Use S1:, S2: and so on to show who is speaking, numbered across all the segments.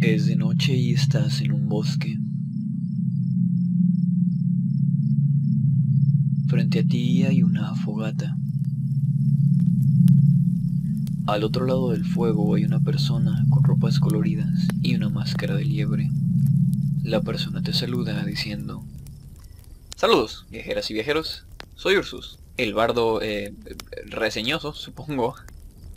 S1: Es de noche y estás en un bosque. Frente a ti hay una fogata. Al otro lado del fuego hay una persona con ropas coloridas y una máscara de liebre. La persona te saluda diciendo, Saludos, viajeras y viajeros. Soy Ursus, el bardo eh, reseñoso, supongo,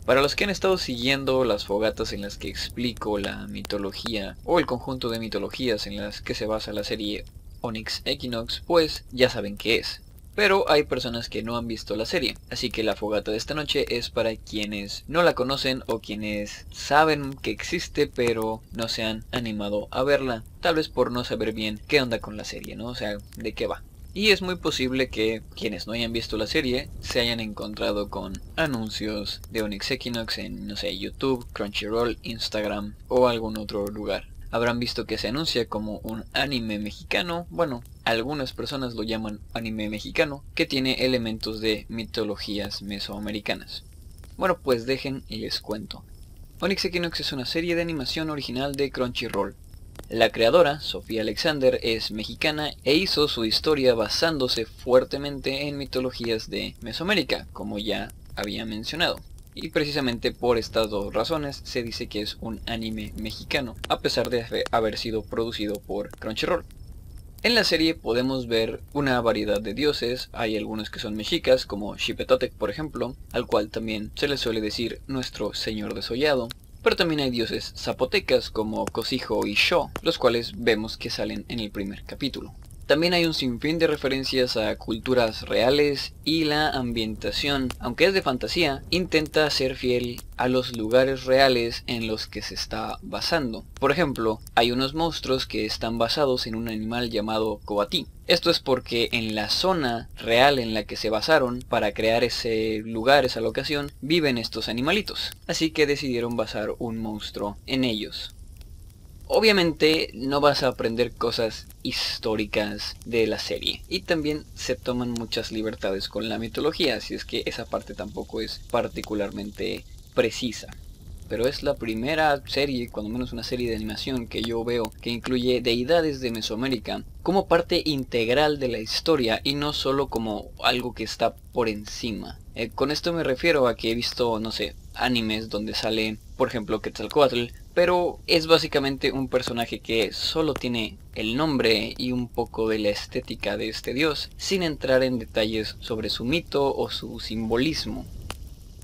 S1: para los que han estado siguiendo las fogatas en las que explico la mitología o el conjunto de mitologías en las que se basa la serie Onyx Equinox, pues ya saben qué es. Pero hay personas que no han visto la serie, así que la fogata de esta noche es para quienes no la conocen o quienes saben que existe pero no se han animado a verla, tal vez por no saber bien qué onda con la serie, ¿no? O sea, de qué va. Y es muy posible que quienes no hayan visto la serie se hayan encontrado con anuncios de Onyx Equinox en, no sé, YouTube, Crunchyroll, Instagram o algún otro lugar. Habrán visto que se anuncia como un anime mexicano, bueno, algunas personas lo llaman anime mexicano, que tiene elementos de mitologías mesoamericanas. Bueno, pues dejen y les cuento. Onyx Equinox es una serie de animación original de Crunchyroll. La creadora, Sofía Alexander, es mexicana e hizo su historia basándose fuertemente en mitologías de Mesoamérica, como ya había mencionado. Y precisamente por estas dos razones se dice que es un anime mexicano, a pesar de haber sido producido por Crunchyroll. En la serie podemos ver una variedad de dioses, hay algunos que son mexicas, como Xipetotec por ejemplo, al cual también se le suele decir nuestro señor desollado, pero también hay dioses zapotecas como Cosijo y Sho, los cuales vemos que salen en el primer capítulo. También hay un sinfín de referencias a culturas reales y la ambientación, aunque es de fantasía, intenta ser fiel a los lugares reales en los que se está basando. Por ejemplo, hay unos monstruos que están basados en un animal llamado Coatí. Esto es porque en la zona real en la que se basaron para crear ese lugar, esa locación, viven estos animalitos. Así que decidieron basar un monstruo en ellos. Obviamente no vas a aprender cosas históricas de la serie y también se toman muchas libertades con la mitología, así es que esa parte tampoco es particularmente precisa. Pero es la primera serie, cuando menos una serie de animación que yo veo que incluye deidades de Mesoamérica como parte integral de la historia y no solo como algo que está por encima. Eh, con esto me refiero a que he visto, no sé, animes donde sale, por ejemplo, Quetzalcoatl, pero es básicamente un personaje que solo tiene el nombre y un poco de la estética de este dios, sin entrar en detalles sobre su mito o su simbolismo.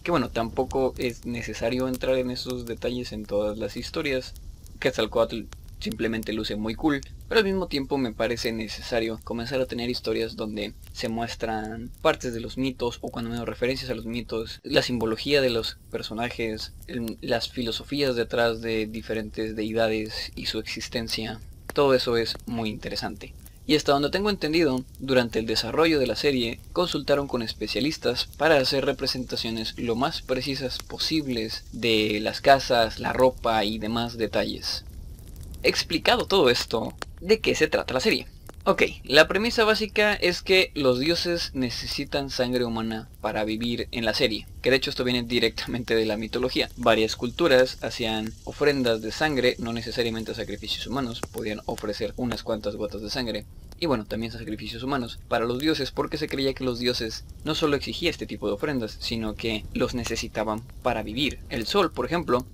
S1: Que bueno, tampoco es necesario entrar en esos detalles en todas las historias. Quetzalcoatl simplemente luce muy cool, pero al mismo tiempo me parece necesario comenzar a tener historias donde se muestran partes de los mitos o cuando menos referencias a los mitos, la simbología de los personajes, las filosofías detrás de diferentes deidades y su existencia. Todo eso es muy interesante. Y hasta donde tengo entendido, durante el desarrollo de la serie, consultaron con especialistas para hacer representaciones lo más precisas posibles de las casas, la ropa y demás detalles explicado todo esto, ¿de qué se trata la serie? Ok, la premisa básica es que los dioses necesitan sangre humana para vivir en la serie, que de hecho esto viene directamente de la mitología. Varias culturas hacían ofrendas de sangre, no necesariamente sacrificios humanos, podían ofrecer unas cuantas gotas de sangre. Y bueno, también sacrificios humanos para los dioses porque se creía que los dioses no solo exigían este tipo de ofrendas, sino que los necesitaban para vivir. El sol, por ejemplo,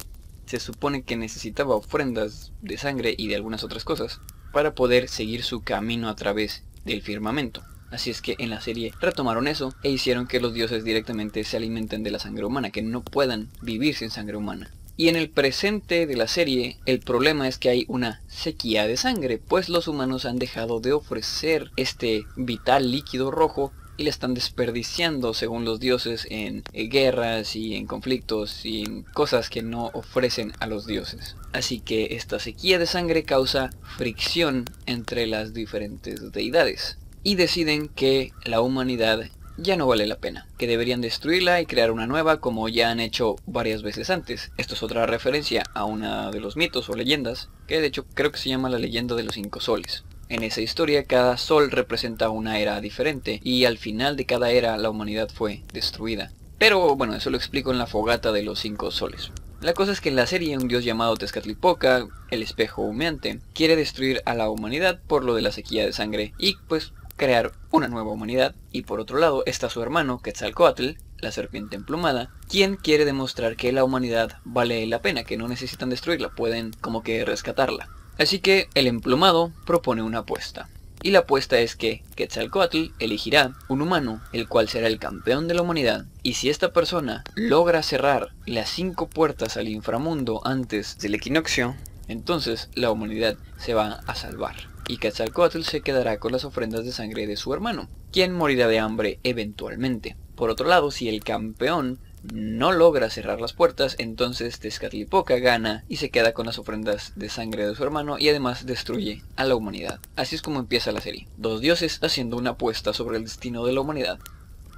S1: se supone que necesitaba ofrendas de sangre y de algunas otras cosas para poder seguir su camino a través del firmamento. Así es que en la serie retomaron eso e hicieron que los dioses directamente se alimenten de la sangre humana, que no puedan vivir sin sangre humana. Y en el presente de la serie, el problema es que hay una sequía de sangre, pues los humanos han dejado de ofrecer este vital líquido rojo y le están desperdiciando según los dioses en eh, guerras y en conflictos y en cosas que no ofrecen a los dioses. Así que esta sequía de sangre causa fricción entre las diferentes deidades y deciden que la humanidad ya no vale la pena, que deberían destruirla y crear una nueva como ya han hecho varias veces antes. Esto es otra referencia a una de los mitos o leyendas, que de hecho creo que se llama la leyenda de los cinco soles. En esa historia cada sol representa una era diferente y al final de cada era la humanidad fue destruida. Pero bueno, eso lo explico en la fogata de los cinco soles. La cosa es que en la serie un dios llamado Tezcatlipoca, el espejo humeante, quiere destruir a la humanidad por lo de la sequía de sangre y pues crear una nueva humanidad. Y por otro lado está su hermano Quetzalcoatl, la serpiente emplumada, quien quiere demostrar que la humanidad vale la pena, que no necesitan destruirla, pueden como que rescatarla. Así que el emplumado propone una apuesta. Y la apuesta es que Quetzalcoatl elegirá un humano, el cual será el campeón de la humanidad, y si esta persona logra cerrar las cinco puertas al inframundo antes del equinoccio, entonces la humanidad se va a salvar. Y Quetzalcoatl se quedará con las ofrendas de sangre de su hermano, quien morirá de hambre eventualmente. Por otro lado, si el campeón no logra cerrar las puertas, entonces Tezcatlipoca gana y se queda con las ofrendas de sangre de su hermano y además destruye a la humanidad. Así es como empieza la serie. Dos dioses haciendo una apuesta sobre el destino de la humanidad.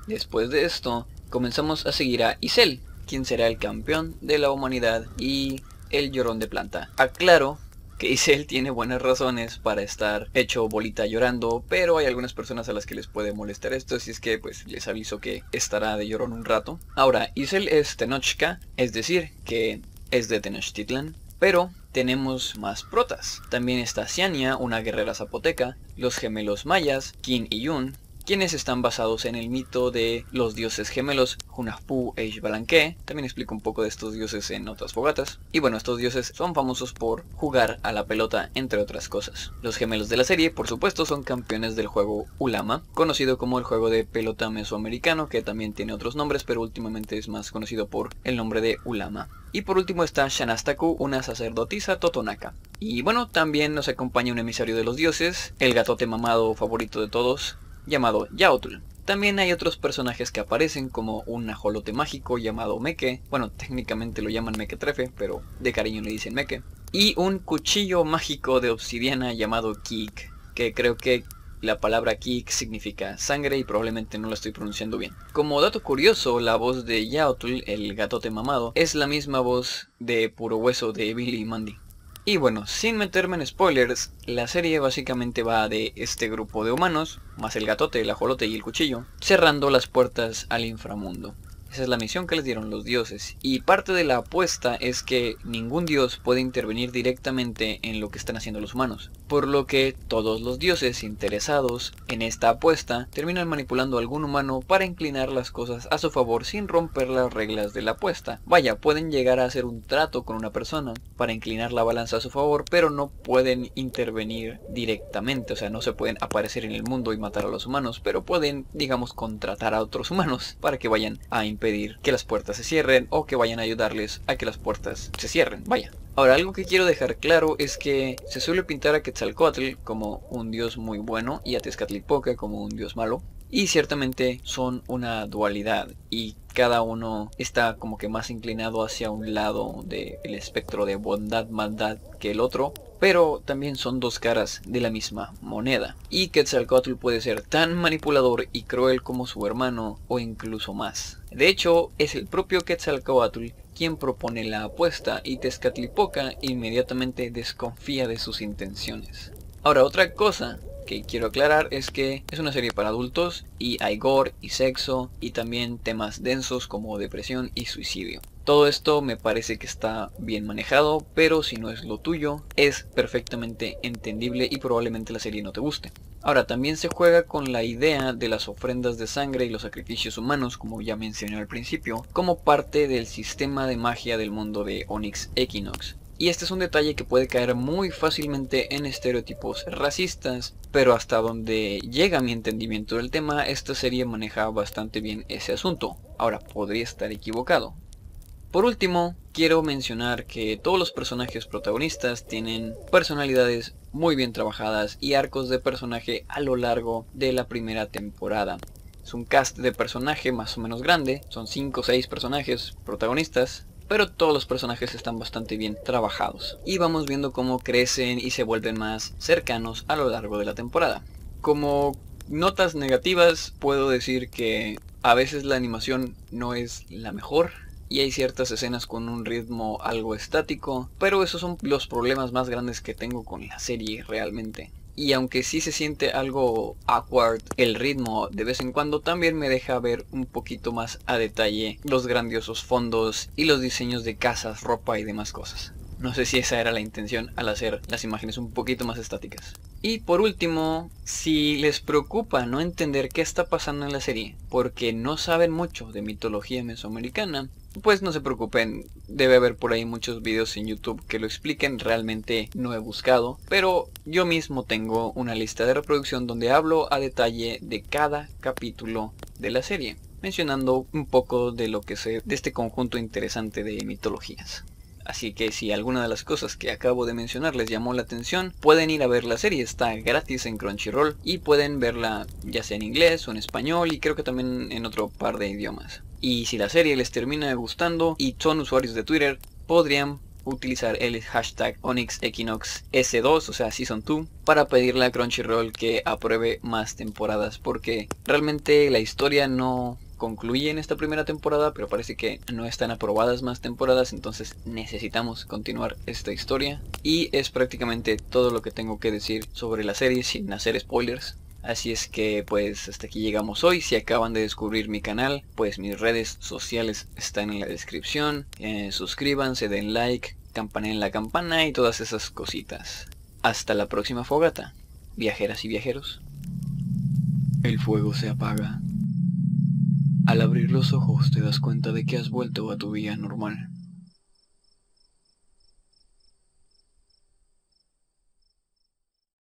S1: Después de esto, comenzamos a seguir a Isel, quien será el campeón de la humanidad y el llorón de planta. Aclaro que Isel tiene buenas razones para estar hecho bolita llorando, pero hay algunas personas a las que les puede molestar esto, así es que pues les aviso que estará de llorón un rato. Ahora, Isel es Tenochca, es decir, que es de Tenochtitlan, pero tenemos más protas. También está Ciania, una guerrera zapoteca, los gemelos mayas, Kin y Yun, quienes están basados en el mito de los dioses gemelos Hunahpu e Ishbalanque. También explico un poco de estos dioses en otras fogatas. Y bueno, estos dioses son famosos por jugar a la pelota, entre otras cosas. Los gemelos de la serie, por supuesto, son campeones del juego Ulama, conocido como el juego de pelota mesoamericano, que también tiene otros nombres, pero últimamente es más conocido por el nombre de Ulama. Y por último está Shanastaku, una sacerdotisa totonaca. Y bueno, también nos acompaña un emisario de los dioses, el gatote mamado favorito de todos, llamado Yaotl. También hay otros personajes que aparecen como un ajolote mágico llamado Meke, bueno técnicamente lo llaman Mequetrefe, pero de cariño le dicen Meke, y un cuchillo mágico de obsidiana llamado Kik, que creo que la palabra Kik significa sangre y probablemente no lo estoy pronunciando bien. Como dato curioso, la voz de Yaotl, el gatote mamado, es la misma voz de Puro Hueso de Billy y Mandy. Y bueno, sin meterme en spoilers, la serie básicamente va de este grupo de humanos, más el gatote, el ajolote y el cuchillo, cerrando las puertas al inframundo. Esa es la misión que les dieron los dioses. Y parte de la apuesta es que ningún dios puede intervenir directamente en lo que están haciendo los humanos. Por lo que todos los dioses interesados en esta apuesta terminan manipulando a algún humano para inclinar las cosas a su favor sin romper las reglas de la apuesta. Vaya, pueden llegar a hacer un trato con una persona para inclinar la balanza a su favor, pero no pueden intervenir directamente. O sea, no se pueden aparecer en el mundo y matar a los humanos, pero pueden, digamos, contratar a otros humanos para que vayan a pedir que las puertas se cierren o que vayan a ayudarles a que las puertas se cierren. Vaya. Ahora, algo que quiero dejar claro es que se suele pintar a Quetzalcoatl como un dios muy bueno y a Tezcatlipoca como un dios malo. Y ciertamente son una dualidad y cada uno está como que más inclinado hacia un lado del espectro de bondad, maldad que el otro, pero también son dos caras de la misma moneda. Y Quetzalcoatl puede ser tan manipulador y cruel como su hermano o incluso más. De hecho, es el propio Quetzalcoatl quien propone la apuesta y Tezcatlipoca inmediatamente desconfía de sus intenciones. Ahora, otra cosa que quiero aclarar es que es una serie para adultos y hay gore y sexo y también temas densos como depresión y suicidio. Todo esto me parece que está bien manejado, pero si no es lo tuyo, es perfectamente entendible y probablemente la serie no te guste. Ahora, también se juega con la idea de las ofrendas de sangre y los sacrificios humanos, como ya mencioné al principio, como parte del sistema de magia del mundo de Onyx Equinox. Y este es un detalle que puede caer muy fácilmente en estereotipos racistas, pero hasta donde llega mi entendimiento del tema, esta serie maneja bastante bien ese asunto. Ahora, podría estar equivocado, por último, quiero mencionar que todos los personajes protagonistas tienen personalidades muy bien trabajadas y arcos de personaje a lo largo de la primera temporada. Es un cast de personaje más o menos grande, son 5 o 6 personajes protagonistas, pero todos los personajes están bastante bien trabajados. Y vamos viendo cómo crecen y se vuelven más cercanos a lo largo de la temporada. Como notas negativas puedo decir que a veces la animación no es la mejor y hay ciertas escenas con un ritmo algo estático, pero esos son los problemas más grandes que tengo con la serie realmente. Y aunque sí se siente algo awkward el ritmo de vez en cuando también me deja ver un poquito más a detalle los grandiosos fondos y los diseños de casas, ropa y demás cosas. No sé si esa era la intención al hacer las imágenes un poquito más estáticas. Y por último, si les preocupa no entender qué está pasando en la serie, porque no saben mucho de mitología mesoamericana, pues no se preocupen, debe haber por ahí muchos videos en YouTube que lo expliquen, realmente no he buscado, pero yo mismo tengo una lista de reproducción donde hablo a detalle de cada capítulo de la serie, mencionando un poco de lo que sé de este conjunto interesante de mitologías. Así que si alguna de las cosas que acabo de mencionar les llamó la atención, pueden ir a ver la serie, está gratis en Crunchyroll y pueden verla ya sea en inglés o en español y creo que también en otro par de idiomas. Y si la serie les termina gustando y son usuarios de Twitter, podrían utilizar el hashtag OnyxEquinoxS2, o sea Season 2, para pedirle a Crunchyroll que apruebe más temporadas, porque realmente la historia no concluye en esta primera temporada, pero parece que no están aprobadas más temporadas, entonces necesitamos continuar esta historia. Y es prácticamente todo lo que tengo que decir sobre la serie sin hacer spoilers. Así es que pues hasta aquí llegamos hoy. Si acaban de descubrir mi canal, pues mis redes sociales están en la descripción. Eh, suscríbanse, den like, campaneen la campana y todas esas cositas. Hasta la próxima fogata, viajeras y viajeros. El fuego se apaga. Al abrir los ojos te das cuenta de que has vuelto a tu vida normal.